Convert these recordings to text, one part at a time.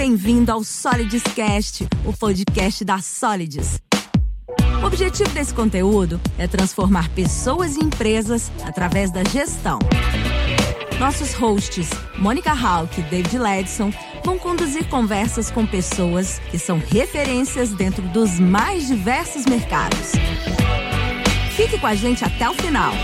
bem-vindo ao Solids Cast, o podcast da Solids. O objetivo desse conteúdo é transformar pessoas e empresas através da gestão. Nossos hosts, Mônica Hawk e David Ledson, vão conduzir conversas com pessoas que são referências dentro dos mais diversos mercados. Fique com a gente até o final.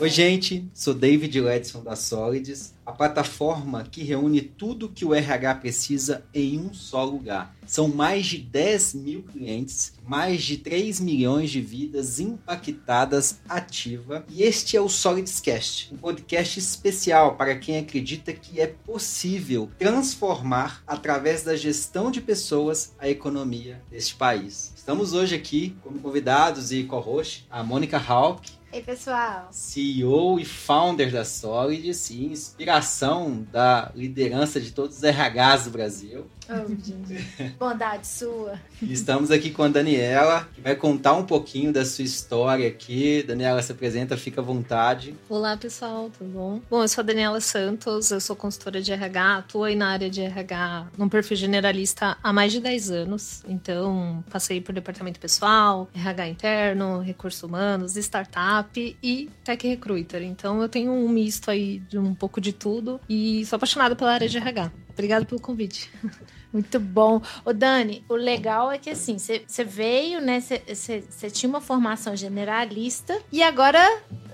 Oi, gente, sou David Ledson da Solids, a plataforma que reúne tudo que o RH precisa em um só lugar. São mais de 10 mil clientes, mais de 3 milhões de vidas impactadas ativa. E este é o Solidscast, um podcast especial para quem acredita que é possível transformar, através da gestão de pessoas, a economia deste país. Estamos hoje aqui como convidados e co-host a Mônica Hawk, Ei, pessoal. CEO e founder da Solidus e inspiração da liderança de todos os RHs do Brasil. Oh, Bondade sua. Estamos aqui com a Daniela, que vai contar um pouquinho da sua história aqui. Daniela, se apresenta, fica à vontade. Olá, pessoal, tudo bom? Bom, eu sou a Daniela Santos, eu sou consultora de RH, atuo aí na área de RH, num perfil generalista há mais de 10 anos. Então, passei por departamento pessoal, RH interno, recursos humanos, startup e tech recruiter. Então, eu tenho um misto aí de um pouco de tudo e sou apaixonada pela área de RH. Obrigada pelo convite. Muito bom. Ô, Dani, o legal é que assim, você veio, né? Você tinha uma formação generalista e agora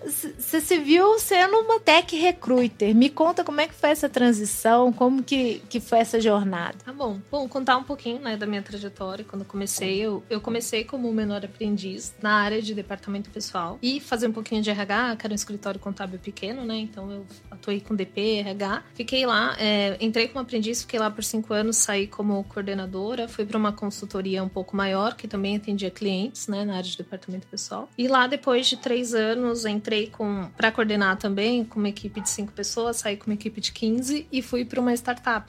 você se viu sendo uma tech recruiter. Me conta como é que foi essa transição, como que, que foi essa jornada. Tá bom. Bom, contar um pouquinho né, da minha trajetória. Quando eu comecei, eu, eu comecei como menor aprendiz na área de departamento pessoal e fazer um pouquinho de RH, que era um escritório contábil pequeno, né? Então eu atuei com DP, RH. Fiquei lá, é, entrei como aprendiz, fiquei lá por cinco anos, saí como coordenadora, fui para uma consultoria um pouco maior, que também atendia clientes, né, na área de departamento pessoal. E lá, depois de três anos, entrei com para coordenar também com uma equipe de cinco pessoas, saí com uma equipe de 15 e fui para uma startup.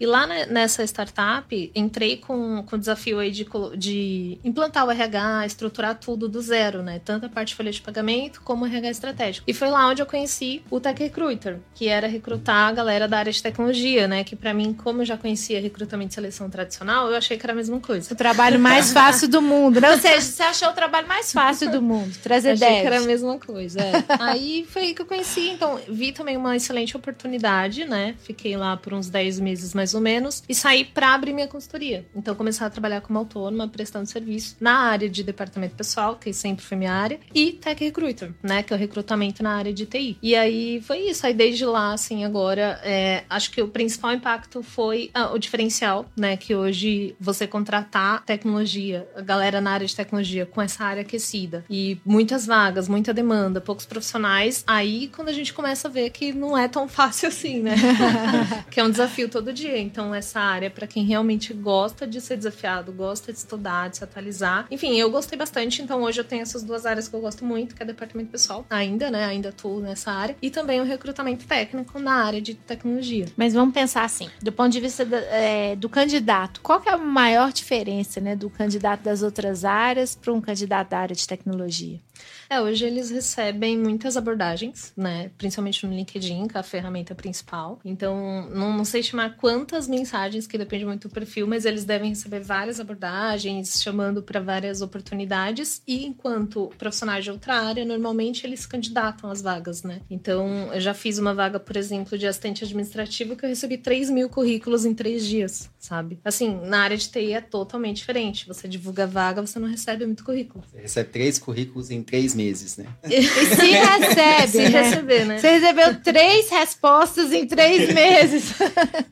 E lá nessa startup, entrei com, com o desafio aí de, de implantar o RH, estruturar tudo do zero, né? Tanto a parte de folha de pagamento como o RH estratégico. E foi lá onde eu conheci o Tech Recruiter, que era recrutar a galera da área de tecnologia, né? Que para mim, como eu já conhecia recrutamento e seleção tradicional, eu achei que era a mesma coisa. O trabalho mais fácil do mundo, né? Ou seja, você achou o trabalho mais fácil do mundo, trazer achei Achei que era a mesma coisa, é. aí foi aí que eu conheci, então vi também uma excelente oportunidade, né? Fiquei lá por uns 10 meses mais mais ou menos, e saí para abrir minha consultoria. Então, comecei a trabalhar como autônoma, prestando serviço na área de departamento pessoal, que sempre foi minha área, e Tech Recruiter, né, que é o recrutamento na área de TI. E aí foi isso. Aí desde lá, assim, agora, é, acho que o principal impacto foi ah, o diferencial, né, que hoje você contratar tecnologia, a galera na área de tecnologia com essa área aquecida e muitas vagas, muita demanda, poucos profissionais. Aí, quando a gente começa a ver que não é tão fácil assim, né? que é um desafio todo dia. Então, essa área, para quem realmente gosta de ser desafiado, gosta de estudar, de se atualizar. Enfim, eu gostei bastante. Então, hoje eu tenho essas duas áreas que eu gosto muito, que é departamento pessoal, ainda, né? Ainda atuo nessa área. E também o recrutamento técnico na área de tecnologia. Mas vamos pensar assim, do ponto de vista do, é, do candidato, qual que é a maior diferença, né, do candidato das outras áreas para um candidato da área de tecnologia? É, hoje eles recebem muitas abordagens, né? Principalmente no LinkedIn, que é a ferramenta principal. Então, não, não sei estimar quantas mensagens, que depende muito do perfil, mas eles devem receber várias abordagens, chamando para várias oportunidades. E enquanto profissionais de outra área, normalmente eles candidatam às vagas, né? Então, eu já fiz uma vaga, por exemplo, de assistente administrativo que eu recebi 3 mil currículos em três dias, sabe? Assim, na área de TI é totalmente diferente. Você divulga vaga, você não recebe muito currículo. Você recebe três currículos em três meses, né? E se recebe, se né? receber, né? Você recebeu três respostas em três meses.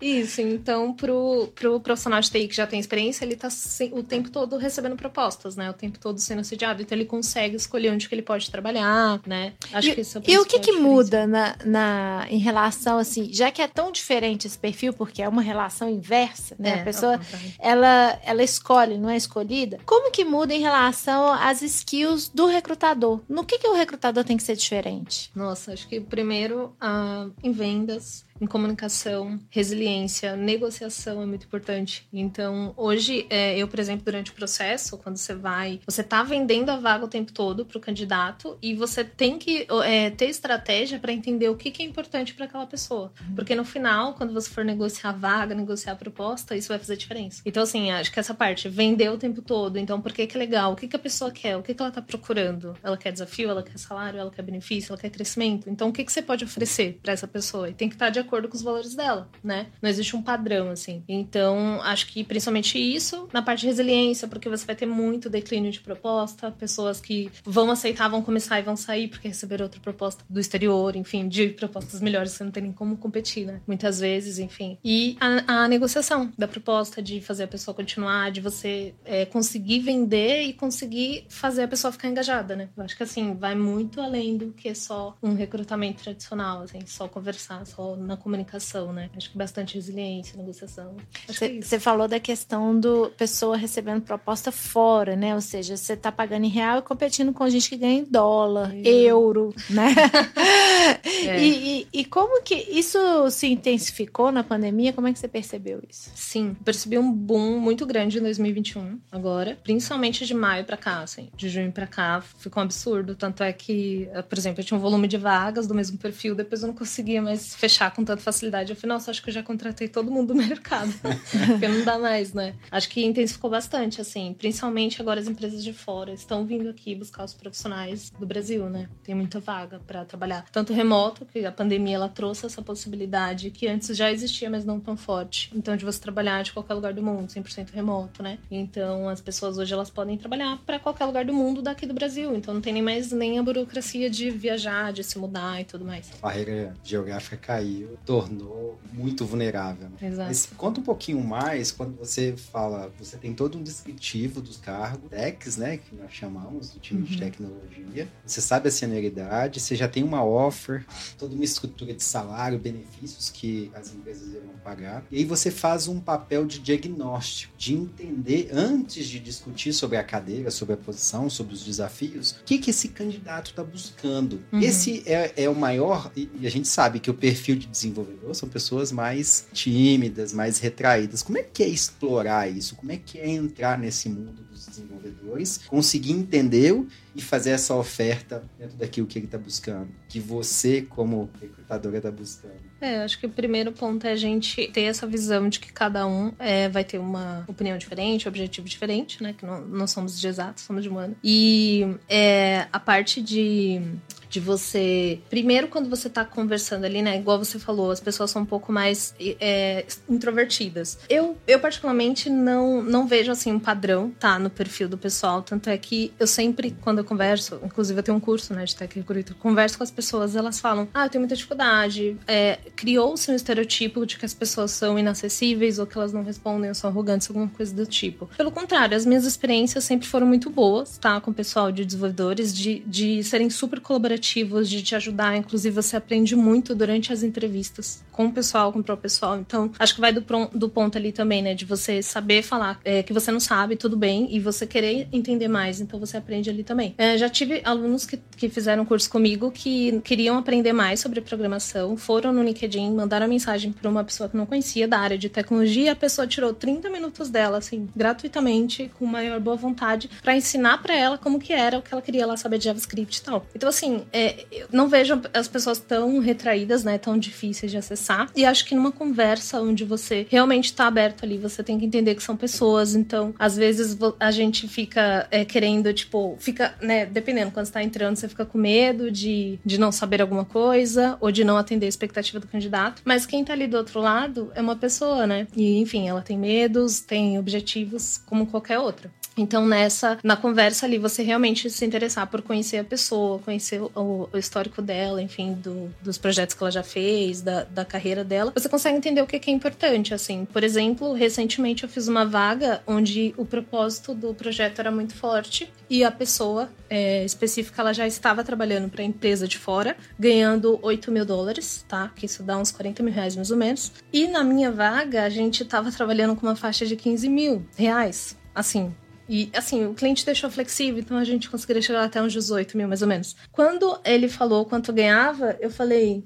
Isso, então pro, pro profissional de TI que já tem experiência, ele tá o tempo todo recebendo propostas, né? O tempo todo sendo assediado, então ele consegue escolher onde que ele pode trabalhar, né? Acho e, que isso é o E o que que muda na, na, em relação, assim, já que é tão diferente esse perfil, porque é uma relação inversa, né? É, a pessoa, ela, ela escolhe, não é escolhida. Como que muda em relação às skills do recrutador? No que, que o recrutador tem que ser diferente? Nossa, acho que primeiro uh, em vendas, em comunicação, resiliência, negociação é muito importante. Então, hoje, é, eu, por exemplo, durante o processo, quando você vai, você tá vendendo a vaga o tempo todo para o candidato e você tem que é, ter estratégia para entender o que, que é importante para aquela pessoa. Uhum. Porque no final, quando você for negociar a vaga, negociar a proposta, isso vai fazer diferença. Então, assim, acho que essa parte, vender o tempo todo. Então, por que, que é legal? O que, que a pessoa quer? O que, que ela tá procurando? Ela quer desafio? Ela quer salário? Ela quer benefício? Ela quer crescimento? Então, o que, que você pode oferecer para essa pessoa? E tem que estar de acordo com os valores dela, né? Não existe um padrão, assim. Então, acho que principalmente isso, na parte de resiliência, porque você vai ter muito declínio de proposta, pessoas que vão aceitar, vão começar e vão sair porque receberam outra proposta do exterior, enfim, de propostas melhores, você não tem nem como competir, né? Muitas vezes, enfim. E a, a negociação da proposta, de fazer a pessoa continuar, de você é, conseguir vender e conseguir fazer a pessoa ficar engajada, né? Eu acho que assim, vai muito além do que só um recrutamento tradicional, assim, só conversar, só na comunicação, né? Acho que bastante resiliência, negociação. Você é falou da questão do pessoa recebendo proposta fora, né? Ou seja, você tá pagando em real e competindo com gente que ganha em dólar, é. euro, né? é. e, e, e como que isso se intensificou na pandemia? Como é que você percebeu isso? Sim, percebi um boom muito grande em 2021, agora, principalmente de maio para cá, assim, de junho para cá, ficou um absurdo. Tanto é que, eh, por exemplo, eu tinha um volume de vagas do mesmo perfil, depois eu não conseguia mais fechar com tanta facilidade. Falei, nossa, acho que eu já contratei todo mundo do mercado, porque não dá mais, né? Acho que intensificou bastante, assim, principalmente agora as empresas de fora estão vindo aqui buscar os profissionais do Brasil, né? Tem muita vaga para trabalhar, tanto remoto, que a pandemia ela trouxe essa possibilidade que antes já existia, mas não tão forte. Então, de você trabalhar de qualquer lugar do mundo, 100% remoto, né? Então, as pessoas hoje elas podem trabalhar para qualquer lugar do mundo daqui do Brasil. Então, não tem nem mais nem a burocracia de viajar, de se mudar e tudo mais. A barreira geográfica caiu, tornou muito vulnerável. Né? Exato. Mas conta um pouquinho mais quando você fala, você tem todo um descritivo dos cargos, techs, né, que nós chamamos do time uhum. de tecnologia. Você sabe a senioridade, você já tem uma offer, toda uma estrutura de salário, benefícios que as empresas irão pagar. E aí você faz um papel de diagnóstico, de entender antes de discutir sobre a cadeira, sobre a posição, sobre os desafios, o que, que esse candidato está buscando. Uhum. Esse é, é o maior, e a gente sabe que o perfil de desenvolvedor são pessoas mais tímidas, mais retraídas. Como é que é explorar isso? Como é que é entrar nesse mundo dos desenvolvedores, conseguir entender e fazer essa oferta dentro daquilo que ele está buscando, que você, como recrutadora, está buscando? É, acho que o primeiro ponto é a gente ter essa visão de que cada um é, vai ter uma opinião diferente, um objetivo diferente, né? Que não, não somos de exato, somos de humano. E é, a parte de de você. Primeiro, quando você tá conversando ali, né? Igual você falou, as pessoas são um pouco mais é, introvertidas. Eu, eu, particularmente, não, não vejo assim um padrão, tá? No perfil do pessoal. Tanto é que eu sempre, quando eu converso, inclusive eu tenho um curso, né, de Recruiter, converso com as pessoas, elas falam: Ah, eu tenho muita dificuldade. É, Criou-se um estereotipo de que as pessoas são inacessíveis ou que elas não respondem ou são arrogantes, alguma coisa do tipo. Pelo contrário, as minhas experiências sempre foram muito boas, tá? Com o pessoal de desenvolvedores, de, de serem super colaborativos de te ajudar. Inclusive, você aprende muito durante as entrevistas com o pessoal, com o próprio pessoal. Então, acho que vai do, do ponto ali também, né? De você saber falar é, que você não sabe, tudo bem, e você querer entender mais. Então, você aprende ali também. É, já tive alunos que, que fizeram curso comigo que queriam aprender mais sobre programação, foram no LinkedIn, mandaram mensagem para uma pessoa que não conhecia da área de tecnologia, a pessoa tirou 30 minutos dela, assim, gratuitamente, com maior boa vontade, para ensinar para ela como que era o que ela queria lá saber de JavaScript e tal. Então, assim, é, eu não vejo as pessoas tão retraídas, né? Tão difíceis de acessar. E acho que numa conversa onde você realmente está aberto ali, você tem que entender que são pessoas. Então, às vezes a gente fica é, querendo, tipo, fica, né? Dependendo, quando você tá entrando, você fica com medo de, de não saber alguma coisa ou de não atender a expectativa do candidato. Mas quem tá ali do outro lado é uma pessoa, né? E, enfim, ela tem medos, tem objetivos como qualquer outra. Então, nessa, na conversa ali, você realmente se interessar por conhecer a pessoa, conhecer o, o histórico dela, enfim, do, dos projetos que ela já fez, da, da carreira dela, você consegue entender o que, que é importante, assim. Por exemplo, recentemente eu fiz uma vaga onde o propósito do projeto era muito forte e a pessoa é, específica, ela já estava trabalhando para a empresa de fora, ganhando 8 mil dólares, tá? Que isso dá uns 40 mil reais mais ou menos. E na minha vaga, a gente estava trabalhando com uma faixa de 15 mil reais. Assim, e, assim, o cliente deixou flexível, então a gente conseguiria chegar até uns 18 mil, mais ou menos. Quando ele falou quanto ganhava, eu falei,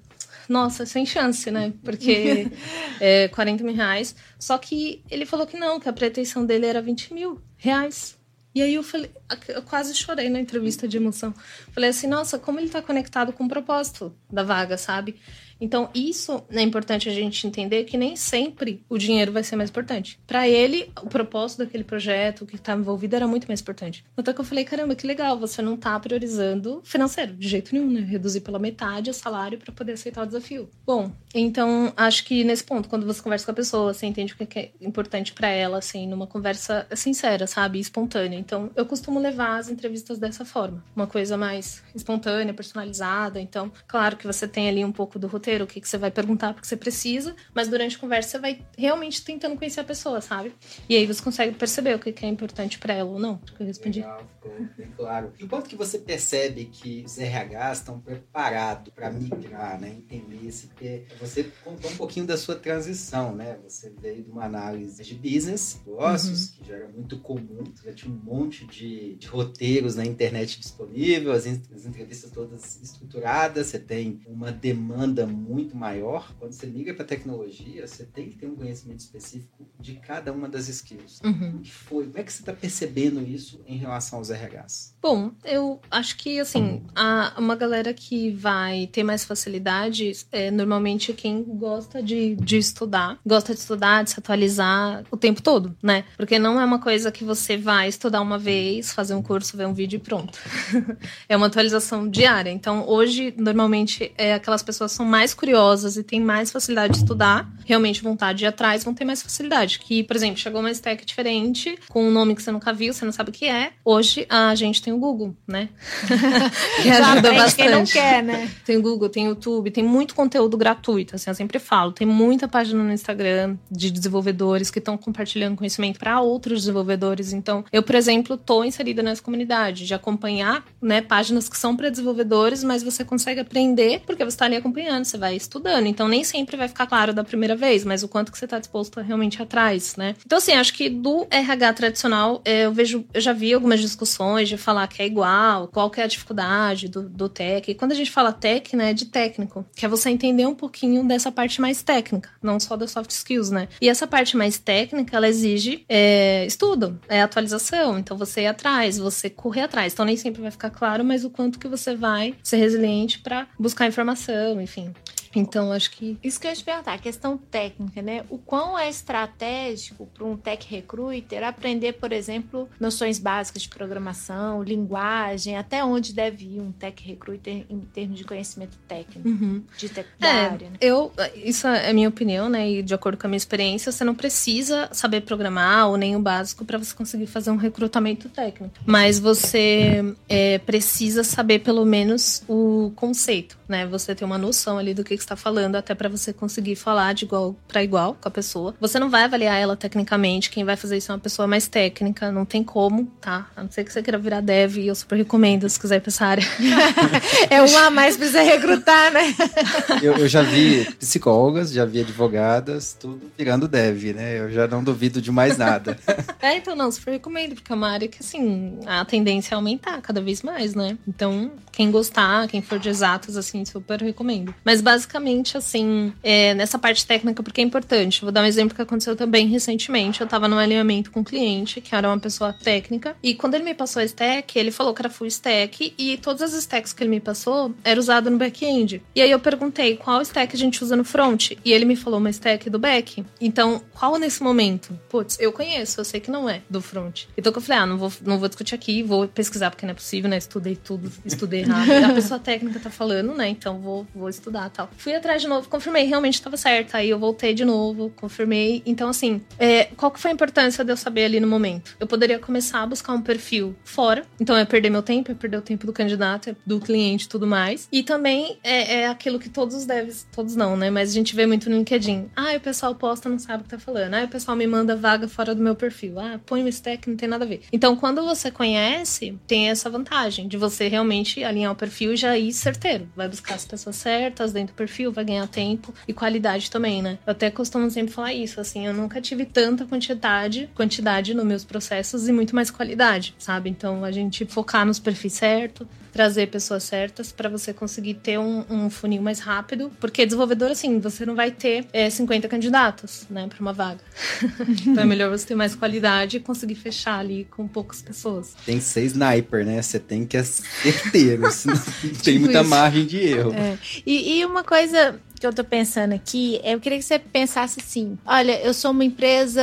nossa, sem chance, né? Porque é 40 mil reais. Só que ele falou que não, que a pretensão dele era 20 mil reais. E aí eu falei, eu quase chorei na entrevista de emoção. Falei assim, nossa, como ele tá conectado com o propósito da vaga, sabe? Então, isso é importante a gente entender que nem sempre o dinheiro vai ser mais importante. Para ele, o propósito daquele projeto, o que estava envolvido, era muito mais importante. Então, que eu falei, caramba, que legal, você não tá priorizando financeiro, de jeito nenhum, né? Reduzir pela metade o salário para poder aceitar o desafio. Bom, então, acho que nesse ponto, quando você conversa com a pessoa, você entende o que é importante para ela, assim, numa conversa sincera, sabe? Espontânea. Então, eu costumo levar as entrevistas dessa forma. Uma coisa mais espontânea, personalizada. Então, claro que você tem ali um pouco do roteiro o que, que você vai perguntar, porque você precisa, mas durante a conversa você vai realmente tentando conhecer a pessoa, sabe? E aí você consegue perceber o que, que é importante para ela ou não, porque eu respondi. Legal, ficou bem claro. E quanto que você percebe que os RHs estão preparados para migrar, né? Entender esse que você contou um pouquinho da sua transição, né? Você veio de uma análise de business, negócios, uhum. que já era muito comum, já tinha um monte de, de roteiros na internet disponível, as, as entrevistas todas estruturadas, você tem uma demanda muito maior, quando você migra para tecnologia, você tem que ter um conhecimento específico de cada uma das skills. Uhum. que foi? Como é que você está percebendo isso em relação aos RHs? Bom, eu acho que, assim, uma galera que vai ter mais facilidade é normalmente quem gosta de, de estudar, gosta de estudar, de se atualizar o tempo todo, né? Porque não é uma coisa que você vai estudar uma vez, fazer um curso, ver um vídeo e pronto. é uma atualização diária. Então, hoje, normalmente, é, aquelas pessoas são mais mais curiosas e têm mais facilidade de estudar, realmente vontade de ir atrás, vão ter mais facilidade. Que, por exemplo, chegou uma stack diferente, com um nome que você nunca viu, você não sabe o que é. Hoje a gente tem o Google, né? que ajuda bastante. Quem não quer, né? Tem o Google, tem o YouTube, tem muito conteúdo gratuito, assim, eu sempre falo. Tem muita página no Instagram de desenvolvedores que estão compartilhando conhecimento para outros desenvolvedores. Então, eu, por exemplo, tô inserida nessa comunidade de acompanhar, né, páginas que são para desenvolvedores, mas você consegue aprender porque você está ali acompanhando, você vai estudando. Então nem sempre vai ficar claro da primeira vez, mas o quanto que você está disposto a realmente atrás, né? Então, assim, acho que do RH tradicional, é, eu vejo, eu já vi algumas discussões de falar que é igual, qual que é a dificuldade do, do tech. E quando a gente fala tech, né, é de técnico, que é você entender um pouquinho dessa parte mais técnica, não só das soft skills, né? E essa parte mais técnica, ela exige é, estudo, é atualização. Então, você ir atrás, você correr atrás. Então, nem sempre vai ficar claro, mas o quanto que você vai ser resiliente para buscar informação, enfim. Então, acho que. Isso que eu ia te perguntar, a questão técnica, né? O quão é estratégico para um tech recruiter aprender, por exemplo, noções básicas de programação, linguagem, até onde deve ir um tech recruiter em termos de conhecimento técnico, uhum. de tech, é, área. Né? Eu, isso é a minha opinião, né? E de acordo com a minha experiência, você não precisa saber programar ou nem o básico para você conseguir fazer um recrutamento técnico. Mas você é, precisa saber pelo menos o conceito, né? Você ter uma noção ali do que está falando, até para você conseguir falar de igual para igual com a pessoa. Você não vai avaliar ela tecnicamente, quem vai fazer isso é uma pessoa mais técnica, não tem como, tá? A não ser que você queira virar dev, e eu super recomendo se quiser ir pra essa área. é uma a mais pra você recrutar, né? eu, eu já vi psicólogas, já vi advogadas, tudo virando dev, né? Eu já não duvido de mais nada. é, então não, super recomendo, porque é uma área que, assim, a tendência é aumentar cada vez mais, né? Então, quem gostar, quem for de exatos, assim, super recomendo. Mas basicamente basicamente assim, é, nessa parte técnica, porque é importante. Vou dar um exemplo que aconteceu também recentemente. Eu tava num alinhamento com um cliente, que era uma pessoa técnica, e quando ele me passou a stack, ele falou que era full stack, e todas as stacks que ele me passou era usado no back-end. E aí eu perguntei qual stack a gente usa no front, e ele me falou uma stack do back. Então, qual nesse momento? Putz, eu conheço, eu sei que não é do front. Então eu falei, ah, não vou, não vou discutir aqui, vou pesquisar porque não é possível, né? Estudei tudo, estudei errado. a pessoa técnica tá falando, né? Então vou, vou estudar tal. Fui atrás de novo, confirmei, realmente estava certo. Aí eu voltei de novo, confirmei. Então, assim, é, qual que foi a importância de eu saber ali no momento? Eu poderia começar a buscar um perfil fora. Então, é perder meu tempo, é perder o tempo do candidato, é do cliente e tudo mais. E também é, é, aquilo que todos os devs, todos não, né? Mas a gente vê muito no LinkedIn. Ah, o pessoal posta, não sabe o que tá falando. Ah, o pessoal me manda vaga fora do meu perfil. Ah, põe um stack, não tem nada a ver. Então, quando você conhece, tem essa vantagem de você realmente alinhar o perfil e já ir certeiro. Vai buscar as pessoas certas dentro do perfil perfil, vai ganhar tempo e qualidade também, né? Eu até costumo sempre falar isso, assim, eu nunca tive tanta quantidade, quantidade nos meus processos e muito mais qualidade, sabe? Então a gente focar nos perfis certos, trazer pessoas certas para você conseguir ter um, um, funil mais rápido. Porque desenvolvedor, assim, você não vai ter é, 50 candidatos, né, para uma vaga. então é melhor você ter mais qualidade e conseguir fechar ali com poucas pessoas. Tem que ser sniper, né? Você tem que ser certeiro, senão não tem tipo muita isso. margem de erro. É. E, e uma coisa que eu tô pensando aqui, eu queria que você pensasse assim: olha, eu sou uma empresa,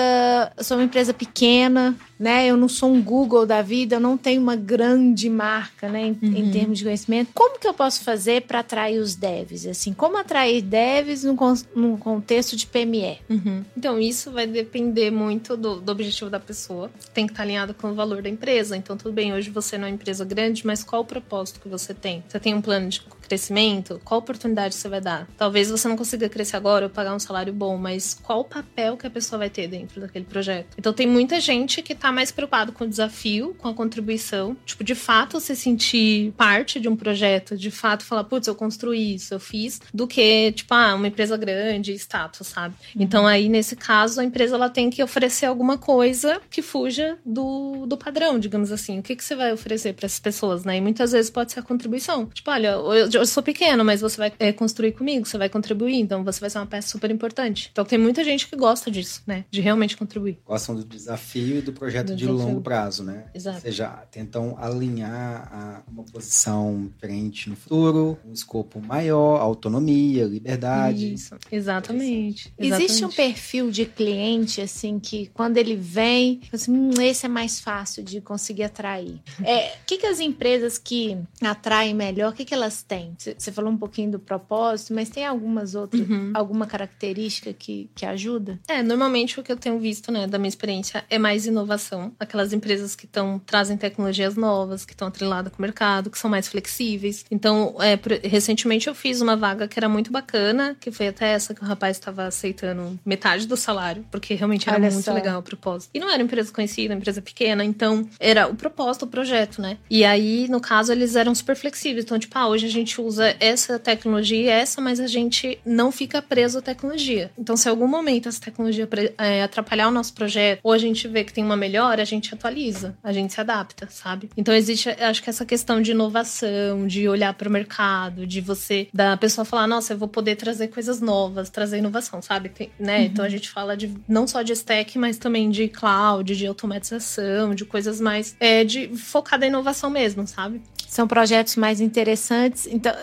eu sou uma empresa pequena, né? Eu não sou um Google da vida, eu não tenho uma grande marca, né, em, uhum. em termos de conhecimento. Como que eu posso fazer para atrair os devs? Assim, como atrair devs num, num contexto de PME? Uhum. Então, isso vai depender muito do, do, objetivo da pessoa. Tem que estar alinhado com o valor da empresa. Então, tudo bem, hoje você não é uma empresa grande, mas qual o propósito que você tem? Você tem um plano de crescimento? Qual oportunidade você vai dar? Talvez você não consiga crescer agora ou pagar um salário bom, mas qual o papel que a pessoa vai ter dentro daquele projeto? Então, tem muita gente que está mais preocupado com o desafio, com a contribuição, tipo, de fato se sentir parte de um projeto, de fato falar, putz, eu construí isso, eu fiz, do que, tipo, ah, uma empresa grande, status, sabe? Uhum. Então, aí, nesse caso, a empresa ela tem que oferecer alguma coisa que fuja do, do padrão, digamos assim. O que, que você vai oferecer para essas pessoas, né? E muitas vezes pode ser a contribuição. Tipo, olha, eu, eu sou pequeno, mas você vai é, construir comigo, você vai contribuir, então você vai ser uma peça super importante. Então, tem muita gente que gosta disso, né? De realmente contribuir. Gostam do desafio e do projeto do de longo prazo, né? Exato. Ou seja, tentam alinhar a uma posição diferente no futuro, um escopo maior, autonomia, liberdade. Isso, exatamente. exatamente. Existe um perfil de cliente, assim, que quando ele vem, assim, hum, esse é mais fácil de conseguir atrair. É, o que, que as empresas que atraem melhor, o que, que elas têm? Você falou um pouquinho do propósito, mas tem algumas outras, uhum. alguma característica que, que ajuda? É, normalmente o que eu tenho visto, né, da minha experiência, é mais inovação. Aquelas empresas que estão trazem tecnologias novas, que estão atreladas com o mercado, que são mais flexíveis. Então, é, recentemente eu fiz uma vaga que era muito bacana, que foi até essa que o rapaz estava aceitando metade do salário, porque realmente era Olha muito só. legal o propósito. E não era empresa conhecida, empresa pequena, então era o propósito, o projeto, né? E aí, no caso, eles eram super flexíveis. Então, tipo, ah, hoje a gente usa essa tecnologia e essa, mas a gente não fica preso à tecnologia. Então, se em algum momento essa tecnologia é, atrapalhar o nosso projeto, ou a gente vê que tem uma melhora, a gente atualiza, a gente se adapta, sabe? Então, existe, acho que essa questão de inovação, de olhar para o mercado, de você, da pessoa falar, nossa, eu vou poder trazer coisas novas, trazer inovação, sabe? Tem, né? Uhum. Então, a gente fala de não só de stack, mas também de cloud, de automatização, de coisas mais é, de focada em inovação mesmo, sabe? São projetos mais interessantes. Então,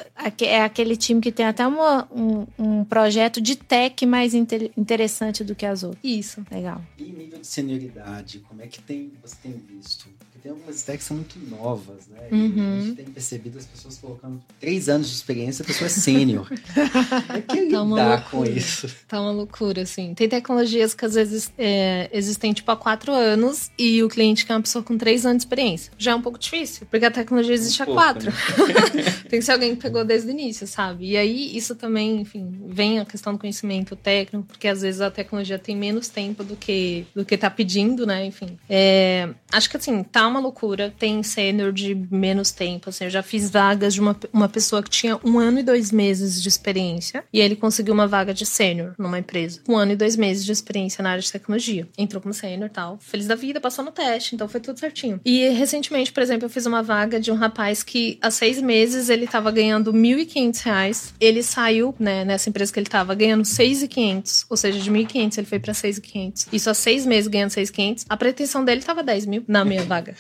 é aquele time que tem até uma, um, um projeto de tech mais inter, interessante do que as outras. Isso. Legal. E nível de senioridade, como é que tem, você tem visto? Tem algumas stacks que são muito novas, né? Uhum. A gente tem percebido as pessoas colocando três anos de experiência, a pessoa é sênior. é que tá lidar com isso? Tá uma loucura, assim. Tem tecnologias que às vezes é, existem tipo há quatro anos e o cliente quer uma pessoa com três anos de experiência. Já é um pouco difícil, porque a tecnologia existe um há pouco, quatro. Né? tem que ser alguém que pegou desde o início, sabe? E aí isso também, enfim, vem a questão do conhecimento técnico, porque às vezes a tecnologia tem menos tempo do que do que tá pedindo, né? Enfim. É, acho que assim, tá uma uma loucura. Tem sênior de menos tempo. Assim, eu já fiz vagas de uma, uma pessoa que tinha um ano e dois meses de experiência. E ele conseguiu uma vaga de sênior numa empresa. Um ano e dois meses de experiência na área de tecnologia. Entrou como sênior tal. Feliz da vida, passou no teste, então foi tudo certinho. E recentemente, por exemplo, eu fiz uma vaga de um rapaz que há seis meses ele tava ganhando R$ 1.500. Ele saiu, né, nessa empresa que ele tava ganhando R$ 6.500. Ou seja, de 1.500 ele foi pra 6.500. Isso há seis meses ganhando 6.500. A pretensão dele tava 10 mil na minha vaga.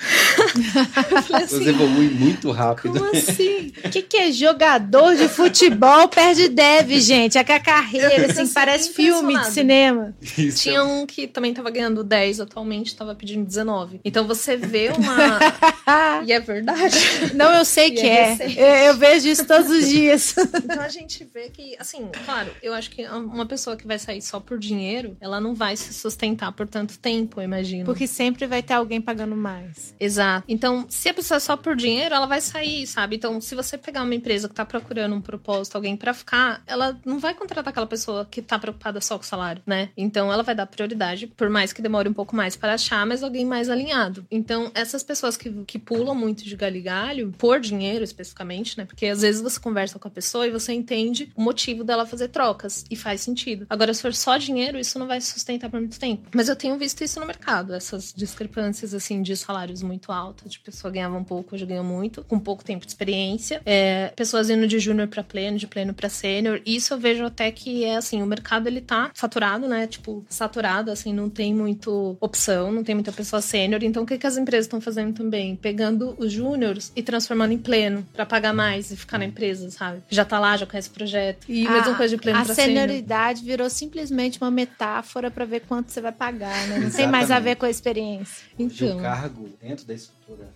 Assim, Você evolui muito rápido. Como assim? O que, que é jogador de futebol perde deve, gente? É que a carreira, assim, parece filme de cinema. Isso. Tinha um que também tava ganhando 10, atualmente tava pedindo 19. Então você vê uma. e é verdade. Não, eu sei e que é. é. Eu, eu vejo isso todos os dias. então a gente vê que, assim, claro, eu acho que uma pessoa que vai sair só por dinheiro, ela não vai se sustentar por tanto tempo, eu imagino. Porque sempre vai ter alguém pagando mais. Exato. Então, se a pessoa é só por dinheiro, ela vai sair, sabe? Então, se você pegar uma empresa que tá procurando um propósito, alguém para ficar, ela não vai contratar aquela pessoa que tá preocupada só com o salário, né? Então, ela vai dar prioridade, por mais que demore um pouco mais para achar, mas alguém mais alinhado. Então, essas pessoas que, que pulam muito de galho galho, por dinheiro especificamente, né? Porque às vezes você conversa com a pessoa e você entende o motivo dela fazer trocas e faz sentido. Agora, se for só dinheiro, isso não vai sustentar por muito tempo. Mas eu tenho visto isso no mercado, essas discrepâncias, assim, de salários sêniores muito alta. De pessoa ganhava um pouco, hoje ganha muito, com pouco tempo de experiência. É, pessoas indo de júnior para pleno, de pleno para sênior. Isso eu vejo até que é assim, o mercado ele tá saturado, né? Tipo, saturado, assim, não tem muito opção, não tem muita pessoa sênior. Então, o que, que as empresas estão fazendo também? Pegando os júniores e transformando em pleno, para pagar mais e ficar na empresa, sabe? Já tá lá, já conhece o projeto. E a, mesma coisa de pleno A pra senioridade sênior. virou simplesmente uma metáfora para ver quanto você vai pagar, né? Não tem mais a ver com a experiência. Então, o cargo dentro da estrutura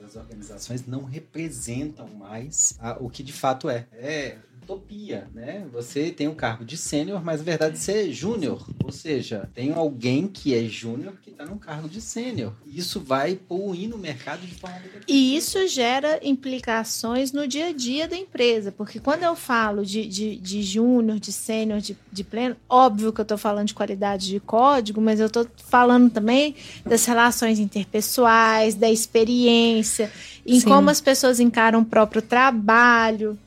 das organizações não representam mais a, o que de fato é. É utopia, né? Você tem um cargo de sênior, mas na verdade você é júnior. Ou seja, tem alguém que é júnior que está num cargo de sênior. Isso vai poluir no mercado de forma E isso gera implicações no dia a dia da empresa. Porque quando eu falo de, de, de júnior, de sênior, de, de pleno, óbvio que eu estou falando de qualidade de código, mas eu estou falando também das relações interpessoais, da experiência, em Sim. como as pessoas encaram o próprio trabalho,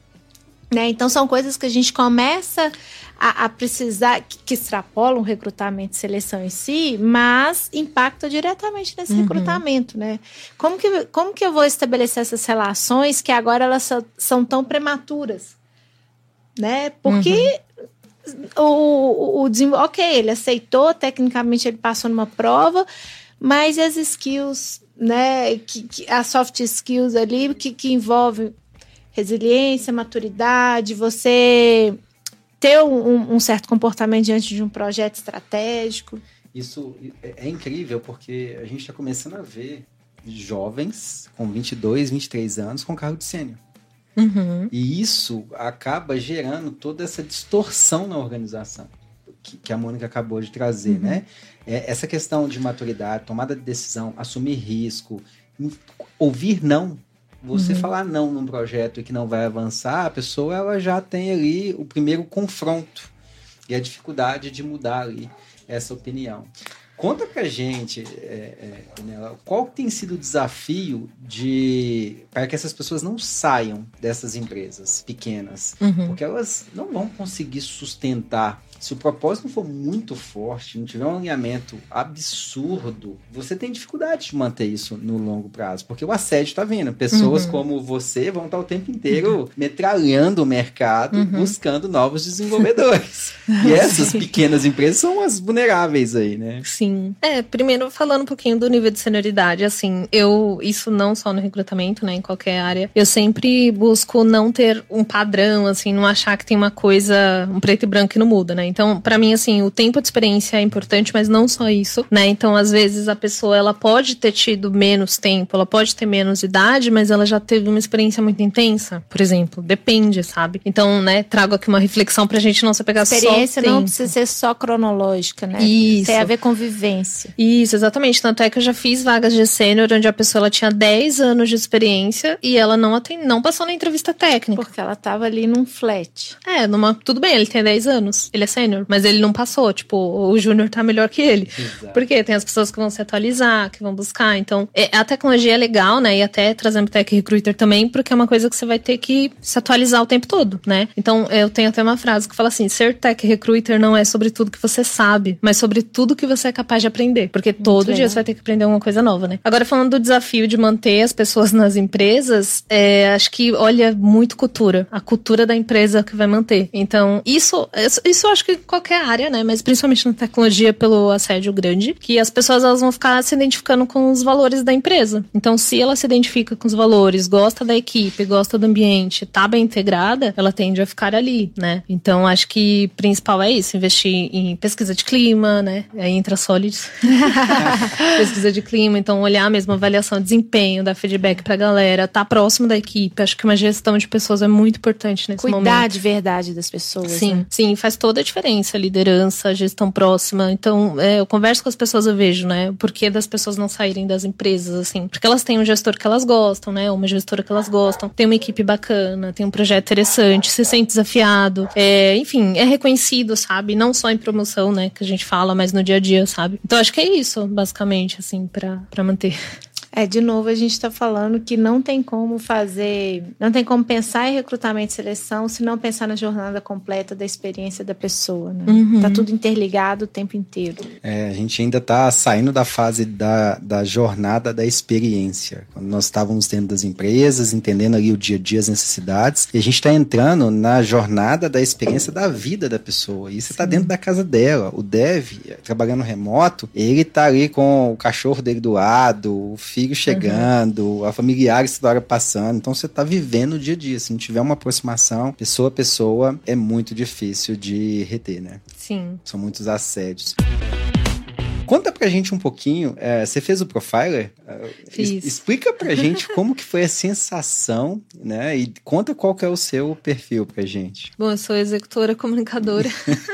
né? Então, são coisas que a gente começa a, a precisar, que, que, extrapolam o recrutamento e seleção em si, mas impactam diretamente nesse uhum. recrutamento, né? Como que, como que eu vou estabelecer essas relações que agora elas são, são tão prematuras? Né? Porque uhum. o, o, o ok, ele aceitou, tecnicamente ele passou numa prova, mas as skills, né? Que, que, as soft skills ali que, que envolvem resiliência, maturidade, você ter um, um, certo comportamento diante de um projeto estratégico. Isso é, é incrível porque a gente está começando a ver jovens com 22, 23 anos com cargo de sênior. Uhum. E isso acaba gerando toda essa distorção na organização que, que a Mônica acabou de trazer, uhum. né? É, essa questão de maturidade, tomada de decisão, assumir risco, ouvir não você uhum. falar não num projeto e que não vai avançar, a pessoa ela já tem ali o primeiro confronto e a dificuldade de mudar ali essa opinião. Conta pra gente, é, é, qual tem sido o desafio de para que essas pessoas não saiam dessas empresas pequenas, uhum. porque elas não vão conseguir sustentar se o propósito não for muito forte, não tiver um alinhamento absurdo, você tem dificuldade de manter isso no longo prazo, porque o assédio está vindo. Pessoas uhum. como você vão estar o tempo inteiro uhum. metralhando o mercado, uhum. buscando novos desenvolvedores. e essas pequenas empresas são as vulneráveis aí, né? Sim. É, primeiro falando um pouquinho do nível de senioridade, assim, eu, isso não só no recrutamento, né, em qualquer área, eu sempre busco não ter um padrão, assim, não achar que tem uma coisa, um preto e branco que não muda, né? Então, para mim, assim, o tempo de experiência é importante, mas não só isso, né? Então, às vezes a pessoa ela pode ter tido menos tempo, ela pode ter menos idade, mas ela já teve uma experiência muito intensa, por exemplo. Depende, sabe? Então, né, trago aqui uma reflexão pra gente não se pegar experiência só Experiência não precisa ser só cronológica, né? Isso. Tem a ver com vivência. Isso, exatamente. Tanto é que eu já fiz vagas de sênior onde a pessoa ela tinha 10 anos de experiência e ela não atend... não passou na entrevista técnica. Porque ela tava ali num flat. É, numa... tudo bem, ele tem 10 anos. Ele é sênior, mas ele não passou. Tipo, o júnior tá melhor que ele. Exato. Porque tem as pessoas que vão se atualizar, que vão buscar. Então, é, a tecnologia é legal, né? E até trazendo Tech Recruiter também, porque é uma coisa que você vai ter que se atualizar o tempo todo, né? Então, eu tenho até uma frase que fala assim: ser Tech Recruiter não é sobre tudo que você sabe, mas sobre tudo que você é capaz de aprender. Porque Muito todo legal. dia você vai ter que aprender alguma coisa nova, né? Agora, falando do desafio de manter as pessoas nas empresas, é, acho que olha muito cultura. A cultura da empresa que vai manter. Então, isso, isso eu acho que qualquer área, né? Mas principalmente na tecnologia pelo assédio grande, que as pessoas elas vão ficar se identificando com os valores da empresa. Então, se ela se identifica com os valores, gosta da equipe, gosta do ambiente, tá bem integrada, ela tende a ficar ali, né? Então, acho que principal é isso, investir em pesquisa de clima, né? Aí entra sólidos. pesquisa de clima, então olhar mesmo a avaliação de desempenho, dar feedback pra galera, tá próximo da equipe. Acho que uma gestão de pessoas é muito importante nesse Cuidar momento. Cuidar de verdade das pessoas. Sim, né? sim, faz toda a diferença liderança, gestão próxima. Então, é, eu converso com as pessoas, eu vejo, né? O porquê das pessoas não saírem das empresas, assim. Porque elas têm um gestor que elas gostam, né? Uma gestora que elas gostam. Tem uma equipe bacana, tem um projeto interessante, se sente desafiado. É, enfim, é reconhecido, sabe? Não só em promoção, né? Que a gente fala, mas no dia a dia, sabe? Então, acho que é isso, basicamente, assim, para manter. É, de novo, a gente está falando que não tem como fazer, não tem como pensar em recrutamento e seleção se não pensar na jornada completa da experiência da pessoa, né? Uhum. Tá tudo interligado o tempo inteiro. É, a gente ainda está saindo da fase da, da jornada da experiência. Quando nós estávamos dentro das empresas, entendendo ali o dia a dia, as necessidades, e a gente está entrando na jornada da experiência da vida da pessoa. E você está dentro da casa dela. O dev, trabalhando remoto, ele tá ali com o cachorro dele do lado, o filho chegando, a familiar toda hora passando. Então você tá vivendo o dia a dia. Se não tiver uma aproximação pessoa a pessoa, é muito difícil de reter, né? Sim. São muitos assédios. Conta pra gente um pouquinho, é, você fez o Profiler? É, Fiz. explica pra gente como que foi a sensação, né? E conta qual que é o seu perfil pra gente. Bom, eu sou executora comunicadora.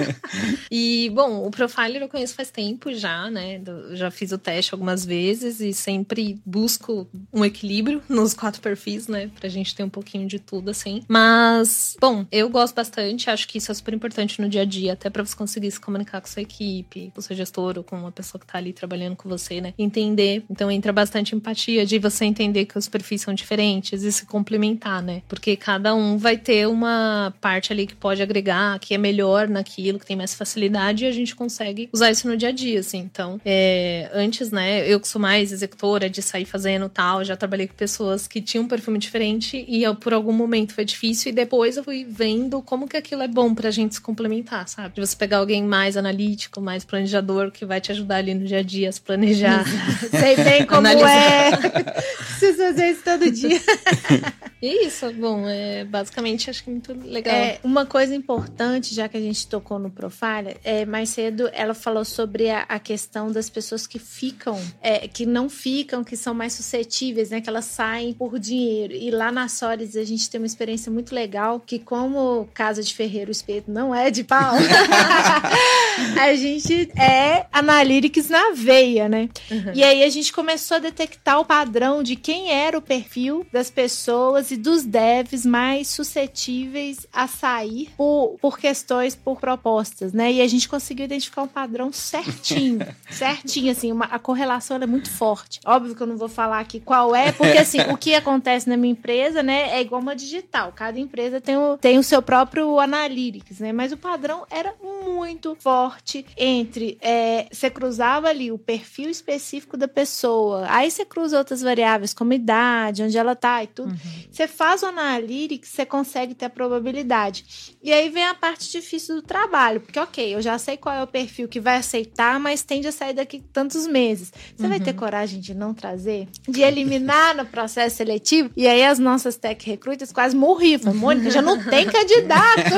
e, bom, o Profiler eu conheço faz tempo já, né? Já fiz o teste algumas vezes e sempre busco um equilíbrio nos quatro perfis, né? Pra gente ter um pouquinho de tudo, assim. Mas, bom, eu gosto bastante, acho que isso é super importante no dia a dia, até pra você conseguir se comunicar com sua equipe, com o seu gestor ou com uma pessoa que tá ali trabalhando com você, né? Entender. Então entra bastante empatia de você entender que os perfis são diferentes e se complementar, né? Porque cada um vai ter uma parte ali que pode agregar, que é melhor naquilo, que tem mais facilidade e a gente consegue usar isso no dia a dia, assim. Então, é, antes, né, eu que sou mais executora de sair fazendo tal, já trabalhei com pessoas que tinham um perfil diferente e eu, por algum momento foi difícil e depois eu fui vendo como que aquilo é bom pra gente se complementar, sabe? De você pegar alguém mais analítico, mais planejador, que vai te ajudar ali no dia a dia a se planejar. Sei bem como Analisar. é. Preciso fazer isso todo dia. E isso, bom, é basicamente acho que muito legal. É, uma coisa importante, já que a gente tocou no Profile, é, mais cedo ela falou sobre a, a questão das pessoas que ficam, é, que não ficam, que são mais suscetíveis, né? Que elas saem por dinheiro. E lá na Solis a gente tem uma experiência muito legal, que como Casa de Ferreiro espeto não é de pau, a gente é analytics na veia, né? E aí a gente começou a detectar o padrão de quem era o perfil das pessoas dos devs mais suscetíveis a sair por, por questões, por propostas, né? E a gente conseguiu identificar um padrão certinho, certinho, assim, uma, a correlação ela é muito forte. Óbvio que eu não vou falar aqui qual é, porque assim, o que acontece na minha empresa, né, é igual uma digital. Cada empresa tem o, tem o seu próprio analytics, né? Mas o padrão era muito forte entre é, você cruzava ali o perfil específico da pessoa, aí você cruza outras variáveis como idade, onde ela tá e tudo. Você faz o analytics, você consegue ter a probabilidade. E aí vem a parte difícil do trabalho, porque ok, eu já sei qual é o perfil que vai aceitar, mas tende a sair daqui tantos meses. Você vai ter coragem de não trazer, de eliminar no processo seletivo? E aí as nossas tech recruiters quase morriam. Mônica, já não tem candidato.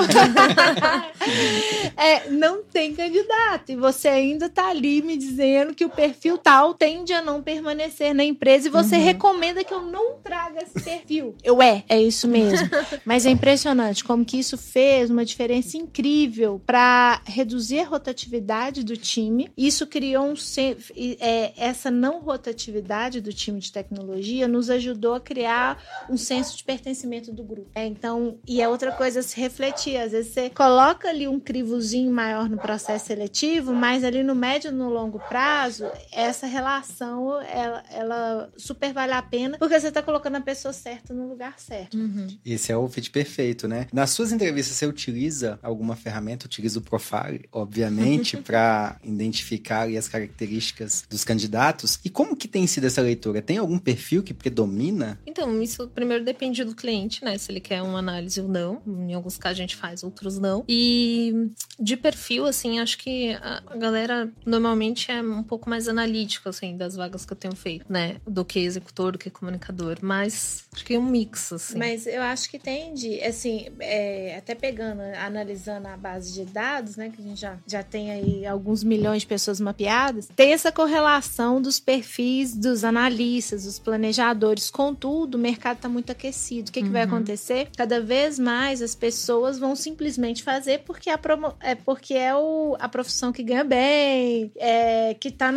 é, não tem candidato. E você ainda tá ali me dizendo que o perfil tal tende a não permanecer na empresa e você recomenda que eu não traga esse perfil. Eu é, é isso mesmo. Mas é impressionante como que isso fez uma diferença incrível para reduzir a rotatividade do time. Isso criou um é, essa não rotatividade do time de tecnologia nos ajudou a criar um senso de pertencimento do grupo. É, então, e é outra coisa a se refletir. Às vezes você coloca ali um crivozinho maior no processo seletivo, mas ali no médio e no longo prazo, essa relação ela, ela super vale a pena porque você está colocando a pessoa certa no lugar certo. Esse é o fit perfeito, né? Nas suas entrevistas, você utiliza alguma ferramenta? Utiliza o Profile, obviamente, para identificar ali as características dos candidatos. E como que tem sido essa leitura? Tem algum perfil que predomina? Então, isso primeiro depende do cliente, né? Se ele quer uma análise ou não. Em alguns casos a gente faz, outros não. E de perfil, assim, acho que a a galera normalmente é um pouco mais analítica, assim, das vagas que eu tenho feito, né? Do que executor, do que comunicador. Mas acho que é um mix, assim. Mas eu acho que tende, assim, é, até pegando, analisando a base de dados, né, que a gente já, já tem aí alguns milhões de pessoas mapeadas, tem essa correlação dos perfis dos analistas, dos planejadores. Contudo, o mercado está muito aquecido. O que, que vai acontecer? Cada vez mais as pessoas vão simplesmente fazer porque, a promo- é, porque é o, a profissão que ganha bem, é, que está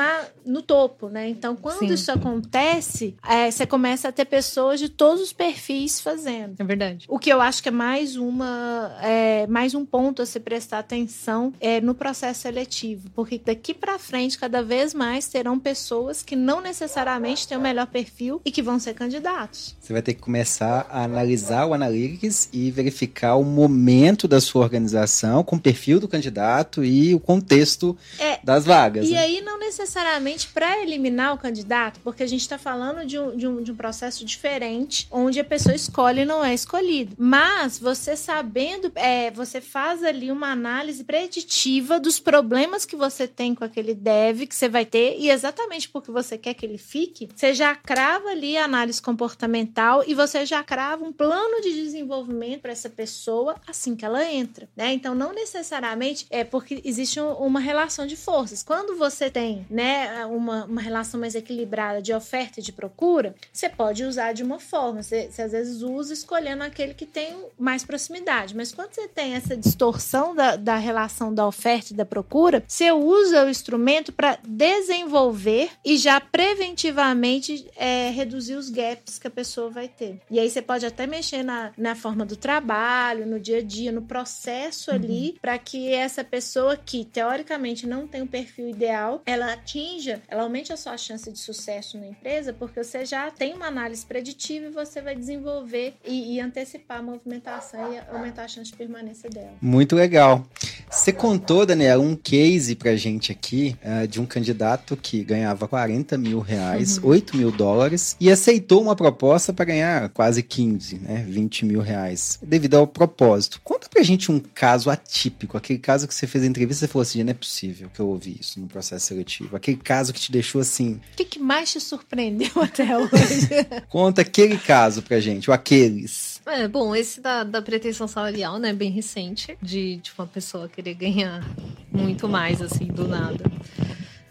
no topo, né? Então, quando Sim. isso acontece, é, você começa a ter pessoas de todos os perfis fazendo. É verdade. O que eu acho que é mais uma, é, mais um ponto a se prestar atenção é no processo seletivo, porque daqui para frente, cada vez mais terão pessoas que não necessariamente têm o melhor perfil e que vão ser candidatos. Você vai ter que começar a analisar o Analytics e verificar o momento da sua organização com o perfil do candidato e o contexto é, das vagas. E né? aí, não necessariamente para eliminar o candidato, porque a gente está falando de um, de, um, de um processo diferente, onde a pessoa escolhe não é escolhido. Mas você sabendo, é, você faz ali uma análise preditiva dos problemas que você tem com aquele dev que você vai ter, e exatamente porque você quer que ele fique, você já crava ali a análise comportamental e você já crava um plano de desenvolvimento para essa pessoa assim que ela entra, né? Então, não necessariamente é porque existe uma relação de forças. Quando você tem, né, uma, uma relação mais equilibrada de oferta e de procura, você pode usar de uma forma. Você, você às vezes usa escolhendo aquele que tem mais proximidade. Mas quando você tem essa distorção da, da relação da oferta e da procura, você usa o instrumento para desenvolver e já preventivamente é, reduzir os gaps que a pessoa vai ter. E aí você pode até mexer na, na forma do trabalho, no dia a dia, no processo uhum. ali, para que essa pessoa que teoricamente não tem o um perfil ideal, ela atinja, ela aumente a sua chance de sucesso na empresa, porque você já tem uma análise preditiva e você vai desenvolver e, e antecipar a movimentação e aumentar a chance de permanência dela. Muito legal. Você contou, Daniela, um case pra gente aqui uh, de um candidato que ganhava 40 mil reais, uhum. 8 mil dólares, e aceitou uma proposta para ganhar quase 15, né? 20 mil reais, devido ao propósito. Conta pra gente um caso atípico, aquele caso que você fez a entrevista e falou assim: não é possível que eu ouvi isso no processo seletivo. Aquele caso que te deixou assim. O que, que mais te surpreendeu até hoje? Conta aquele caso pra gente, ou aqueles. É, bom, esse da, da pretensão salarial, né, bem recente, de, de uma pessoa querer ganhar muito mais, assim, do nada.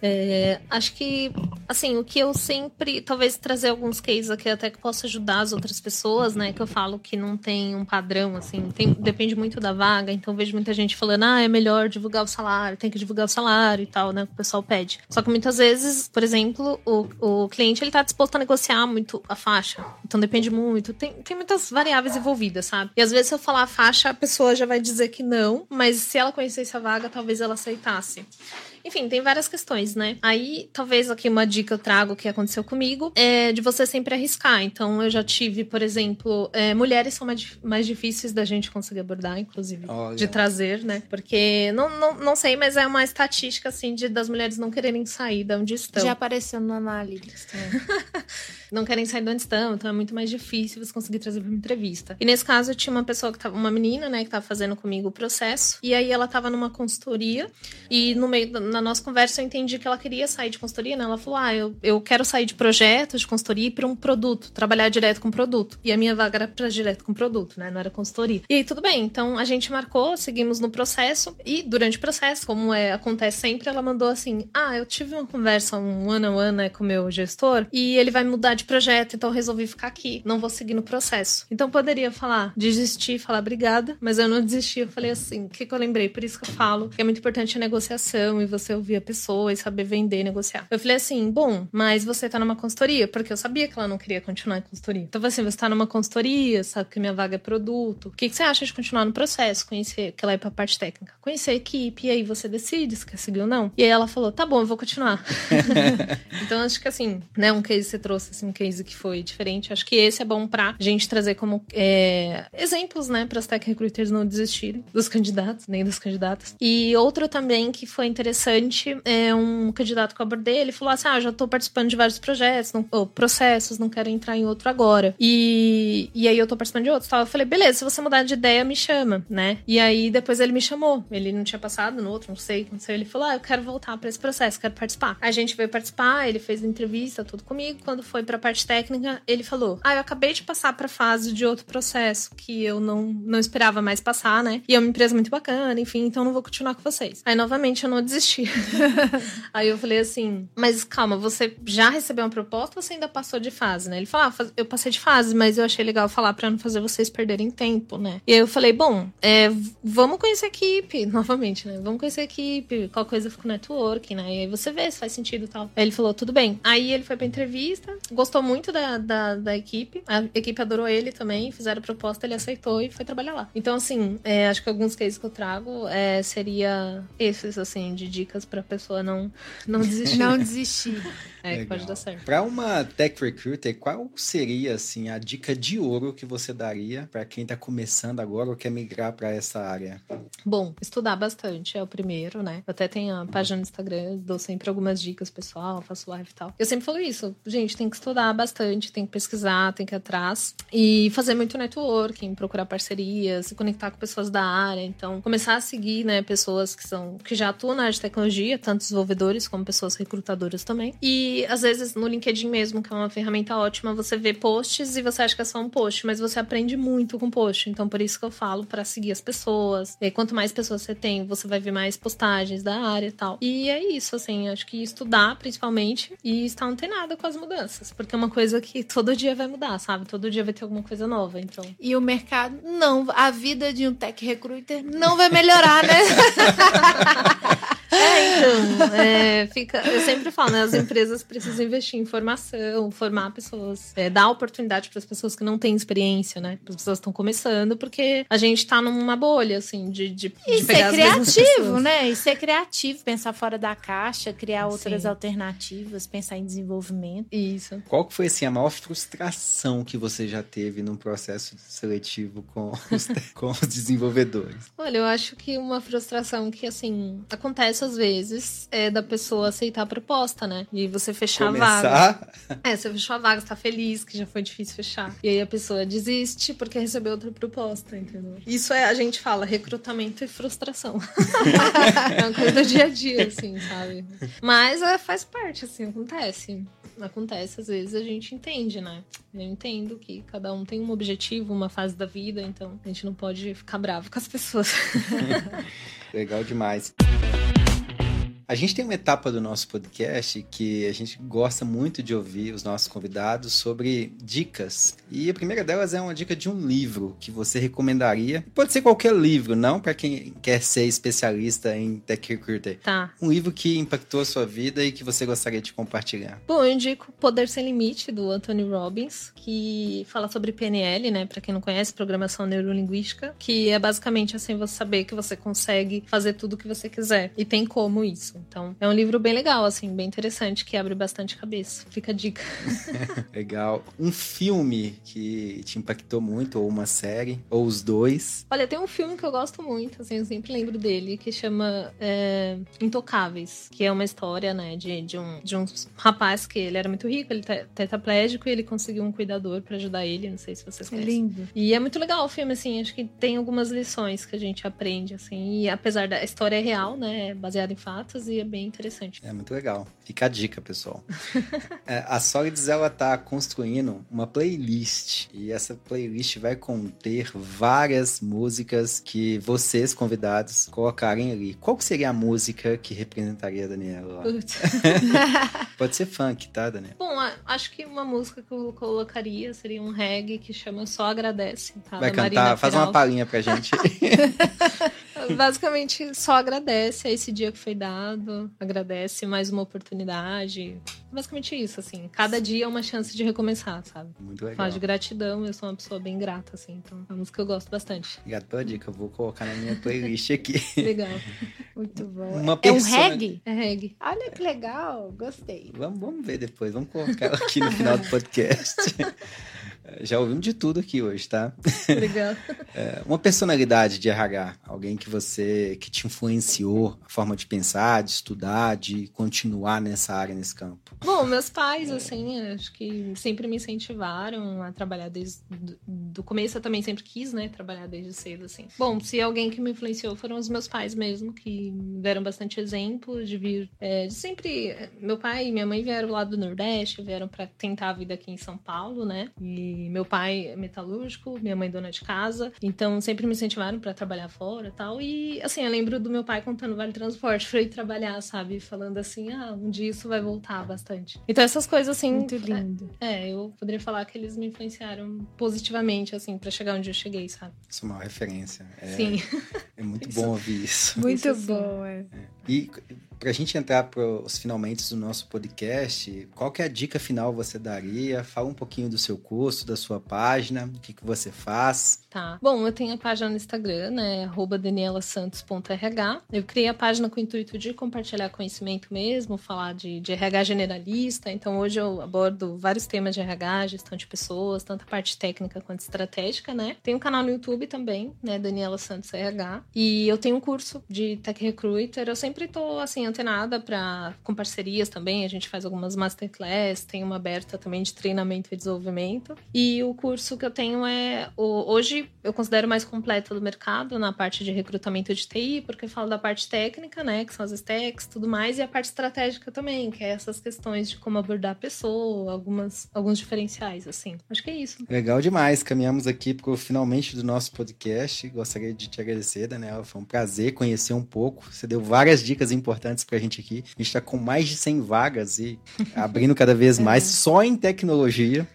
É, acho que, assim, o que eu sempre. Talvez trazer alguns cases aqui até que possa ajudar as outras pessoas, né? Que eu falo que não tem um padrão, assim, tem, depende muito da vaga. Então vejo muita gente falando, ah, é melhor divulgar o salário, tem que divulgar o salário e tal, né? Que o pessoal pede. Só que muitas vezes, por exemplo, o, o cliente ele tá disposto a negociar muito a faixa. Então depende muito. Tem, tem muitas variáveis envolvidas, sabe? E às vezes, se eu falar a faixa, a pessoa já vai dizer que não, mas se ela conhecesse a vaga, talvez ela aceitasse. Enfim, tem várias questões, né? Aí, talvez aqui uma dica eu trago que aconteceu comigo é de você sempre arriscar. Então, eu já tive, por exemplo, é, mulheres são mais, mais difíceis da gente conseguir abordar, inclusive, Olha. de trazer, né? Porque, não, não, não sei, mas é uma estatística, assim, de das mulheres não quererem sair de onde estão. Já apareceu no Analytics também. não querem sair de onde estão, então é muito mais difícil você conseguir trazer para uma entrevista. E nesse caso, eu tinha uma pessoa que tava, uma menina, né, que tava fazendo comigo o processo, e aí ela tava numa consultoria, e no meio, na nossa conversa, eu entendi que ela queria sair de consultoria, né? Ela falou: Ah, eu, eu quero sair de projetos de consultoria para um produto, trabalhar direto com produto. E a minha vaga era para direto com produto, né? Não era consultoria. E aí, tudo bem. Então a gente marcou, seguimos no processo, e durante o processo, como é, acontece sempre, ela mandou assim: Ah, eu tive uma conversa, um ano a ano né, com o meu gestor, e ele vai mudar de projeto, então eu resolvi ficar aqui. Não vou seguir no processo. Então poderia falar, desistir, falar obrigada, mas eu não desisti. Eu falei assim: o que, que eu lembrei? Por isso que eu falo que é muito importante a negociação e você ouvir a pessoa e saber vender, negociar. Eu falei assim: bom, mas você tá numa consultoria, porque eu sabia que ela não queria continuar em consultoria. Então, assim, você tá numa consultoria, sabe que minha vaga é produto. O que, que você acha de continuar no processo? Conhecer, que ela é pra parte técnica. Conhecer a equipe, e aí você decide se quer seguir ou não. E aí ela falou: tá bom, eu vou continuar. então, acho que assim, né, um case você trouxe, assim, um case que foi diferente. Acho que esse é bom pra gente trazer como é, exemplos, né, para as tech recruiters não desistirem dos candidatos, nem das candidatas. E outro também que foi interessante é um candidato que eu abordei, ele falou assim: ah, já tô participando de vários projetos, não, ou processos, não quero entrar em outro agora. E, e aí eu tô participando de outros. Tal. Eu falei, beleza, se você mudar de ideia, me chama, né? E aí depois ele me chamou. Ele não tinha passado no outro, não sei, aconteceu. Ele falou: ah, eu quero voltar para esse processo, quero participar. A gente veio participar, ele fez entrevista, tudo comigo. Quando foi pra parte técnica, ele falou: ah, eu acabei de passar pra fase de outro processo que eu não, não esperava mais passar, né? E é uma empresa muito bacana, enfim, então não vou continuar com vocês. Aí novamente eu não desisti Aí eu falei assim, mas calma, você já recebeu uma proposta ou você ainda passou de fase, né? Ele falou, ah, eu passei de fase, mas eu achei legal falar pra não fazer vocês perderem tempo, né? E aí eu falei, bom, é, vamos conhecer a equipe, novamente, né? Vamos conhecer a equipe, qual coisa fica o networking, né? E aí você vê se faz sentido e tal. Aí ele falou, tudo bem. Aí ele foi pra entrevista, gostou muito da, da, da equipe, a equipe adorou ele também, fizeram proposta, ele aceitou e foi trabalhar lá. Então, assim, é, acho que alguns cases que eu trago é, seria esses, assim, de dicas pra pessoa não, não desistir. Não desistir. É, que pode dar certo. Para uma tech recruiter, qual seria assim a dica de ouro que você daria para quem está começando agora ou quer migrar para essa área? Bom, estudar bastante é o primeiro, né? Eu até tenho a página no Instagram, dou sempre algumas dicas pessoal, faço live e tal. Eu sempre falo isso, gente, tem que estudar bastante, tem que pesquisar, tem que ir atrás e fazer muito networking, procurar parcerias, se conectar com pessoas da área, então começar a seguir, né, pessoas que são que já atuam na área de tecnologia, tanto desenvolvedores como pessoas recrutadoras também. E às vezes no LinkedIn mesmo, que é uma ferramenta ótima, você vê posts e você acha que é só um post, mas você aprende muito com post. Então por isso que eu falo para seguir as pessoas. E quanto mais pessoas você tem, você vai ver mais postagens da área e tal. E é isso, assim, acho que estudar principalmente e estar antenada com as mudanças, porque é uma coisa que todo dia vai mudar, sabe? Todo dia vai ter alguma coisa nova, então. E o mercado não, a vida de um tech recruiter não vai melhorar, né? É, então, é, fica, eu sempre falo, né? As empresas precisam investir em formação, formar pessoas, é, dar oportunidade para as pessoas que não têm experiência, né? Para as pessoas que estão começando, porque a gente está numa bolha, assim, de, de, e de ser criativo, né? E ser criativo, pensar fora da caixa, criar outras Sim. alternativas, pensar em desenvolvimento. Isso. Qual que foi assim a maior frustração que você já teve num processo seletivo com os, com os desenvolvedores? Olha, eu acho que uma frustração que, assim, acontece às vezes é da pessoa aceitar a proposta, né? E você fechar a vaga. Começar É, você fechou a vaga, você tá feliz, que já foi difícil fechar. E aí a pessoa desiste porque recebeu outra proposta, entendeu? Isso é, a gente fala, recrutamento e frustração. é uma coisa do dia a dia, assim, sabe? Mas é, faz parte, assim, acontece. Acontece, às vezes a gente entende, né? Eu entendo que cada um tem um objetivo, uma fase da vida, então a gente não pode ficar bravo com as pessoas. Legal demais. A gente tem uma etapa do nosso podcast que a gente gosta muito de ouvir os nossos convidados sobre dicas. E a primeira delas é uma dica de um livro que você recomendaria. Pode ser qualquer livro, não para quem quer ser especialista em tech recruiter. Tá. Um livro que impactou a sua vida e que você gostaria de compartilhar. Bom, eu indico Poder Sem Limite, do Anthony Robbins, que fala sobre PNL, né? Pra quem não conhece, Programação Neurolinguística, que é basicamente assim, você saber que você consegue fazer tudo o que você quiser. E tem como isso. Então, é um livro bem legal, assim, bem interessante, que abre bastante cabeça. Fica a dica. Legal. Um filme que te impactou muito, ou uma série, ou os dois. Olha, tem um filme que eu gosto muito, assim, eu sempre lembro dele, que chama é, Intocáveis, que é uma história, né, de, de, um, de um rapaz que ele era muito rico, ele é tetraplégico, e ele conseguiu um cuidador pra ajudar ele, não sei se vocês É conhecem. lindo. E é muito legal o filme, assim, acho que tem algumas lições que a gente aprende, assim, e apesar da história é real, né, é baseada em fatos e é bem interessante. É muito legal. Fica a dica, pessoal. É, a Solids, ela tá construindo uma playlist. E essa playlist vai conter várias músicas que vocês, convidados, colocarem ali. Qual seria a música que representaria a Daniela lá? Pode ser funk, tá, Daniela? Bom, acho que uma música que eu colocaria seria um reggae que chama Só Agradece. Tá? Vai da cantar, Marina faz uma palhinha pra gente. Basicamente, só agradece a esse dia que foi dado, agradece mais uma oportunidade. Basicamente isso, assim. Cada dia é uma chance de recomeçar, sabe? Muito legal. Fala de gratidão, eu sou uma pessoa bem grata, assim. Então, é uma música que eu gosto bastante. Obrigado pela dica. Eu vou colocar na minha playlist aqui. Legal. Muito bom. Uma é um persona- reggae? É reggae. Olha que legal, gostei. Vamos, vamos ver depois. Vamos colocar ela aqui no final do podcast. Já ouvimos de tudo aqui hoje, tá? Legal. É, uma personalidade de RH, alguém que você que te influenciou a forma de pensar, de estudar, de continuar nessa área, nesse campo. Bom, meus pais, assim, acho que sempre me incentivaram a trabalhar desde do, do começo. Eu também sempre quis, né, trabalhar desde cedo, assim. Bom, se alguém que me influenciou foram os meus pais mesmo, que me deram bastante exemplo de vir, é, de sempre. Meu pai e minha mãe vieram lá do Nordeste, vieram para tentar a vida aqui em São Paulo, né? E meu pai é metalúrgico, minha mãe dona de casa, então sempre me incentivaram para trabalhar fora, tal. E, assim, eu lembro do meu pai contando Vale Transporte pra ir trabalhar, sabe? Falando assim, ah, um dia isso vai voltar bastante. Então, essas coisas, assim. Muito lindo. É, é eu poderia falar que eles me influenciaram positivamente, assim, para chegar onde eu cheguei, sabe? Isso é uma referência. É, Sim. É muito bom ouvir isso. Muito Isso bom, é. E pra gente entrar pros finalmente do nosso podcast, qual que é a dica final você daria? Fala um pouquinho do seu curso, da sua página, o que, que você faz. Tá. Bom, eu tenho a página no Instagram, né? danielasantos.rh. Eu criei a página com o intuito de compartilhar conhecimento mesmo, falar de, de RH generalista. Então, hoje eu abordo vários temas de RH, gestão de pessoas, tanto a parte técnica quanto estratégica, né? Tem um canal no YouTube também, né? Daniela Santos RH. E eu tenho um curso de Tech Recruiter. Eu sempre tô, assim, antenada pra, com parcerias também. A gente faz algumas masterclass, tem uma aberta também de treinamento e desenvolvimento. E o curso que eu tenho é. o- hoje eu considero mais completa do mercado na parte de recrutamento de TI, porque eu falo da parte técnica, né? Que são as stacks tudo mais, e a parte estratégica também, que é essas questões de como abordar a pessoa, algumas, alguns diferenciais, assim. Acho que é isso. Legal demais, caminhamos aqui pro finalmente do nosso podcast. Gostaria de te agradecer, Daniela. Foi um prazer conhecer um pouco. Você deu várias dicas importantes pra gente aqui. A gente tá com mais de 100 vagas e abrindo cada vez mais só em tecnologia.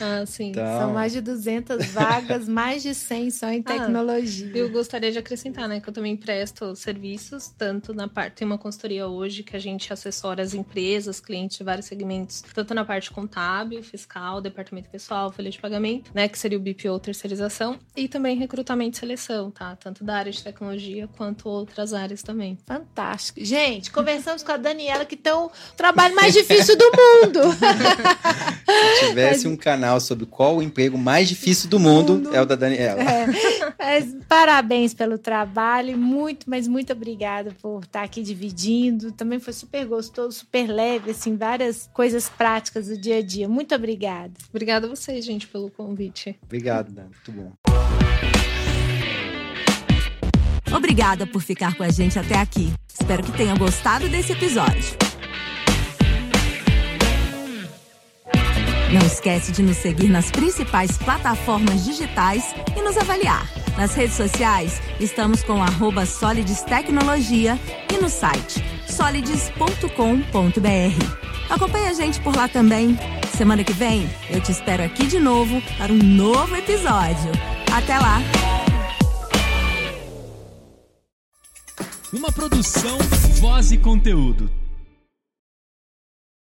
Ah, sim. Então, São mais de 200 vagas, mais de 100 só em tecnologia. Eu gostaria de acrescentar, né, que eu também presto serviços, tanto na parte, tem uma consultoria hoje que a gente assessora as empresas, clientes de vários segmentos, tanto na parte contábil, fiscal, departamento pessoal, folha de pagamento, né, que seria o BPO terceirização, e também recrutamento e seleção, tá? Tanto da área de tecnologia quanto outras áreas também. Fantástico. Gente, conversamos com a Daniela, que tem o trabalho mais difícil do mundo. Se tivesse um canal sobre qual o emprego mais difícil do mundo, é o da Daniela. É, mas parabéns pelo trabalho, muito, mas muito obrigada por estar aqui dividindo. Também foi super gostoso, super leve, assim, várias coisas práticas do dia a dia. Muito obrigada. Obrigada a vocês, gente, pelo convite. Obrigado, Dan. Muito bom. Obrigada por ficar com a gente até aqui. Espero que tenham gostado desse episódio. Não esquece de nos seguir nas principais plataformas digitais e nos avaliar. Nas redes sociais, estamos com arroba Solides Tecnologia e no site solides.com.br. Acompanhe a gente por lá também. Semana que vem, eu te espero aqui de novo para um novo episódio. Até lá! Uma produção, voz e conteúdo.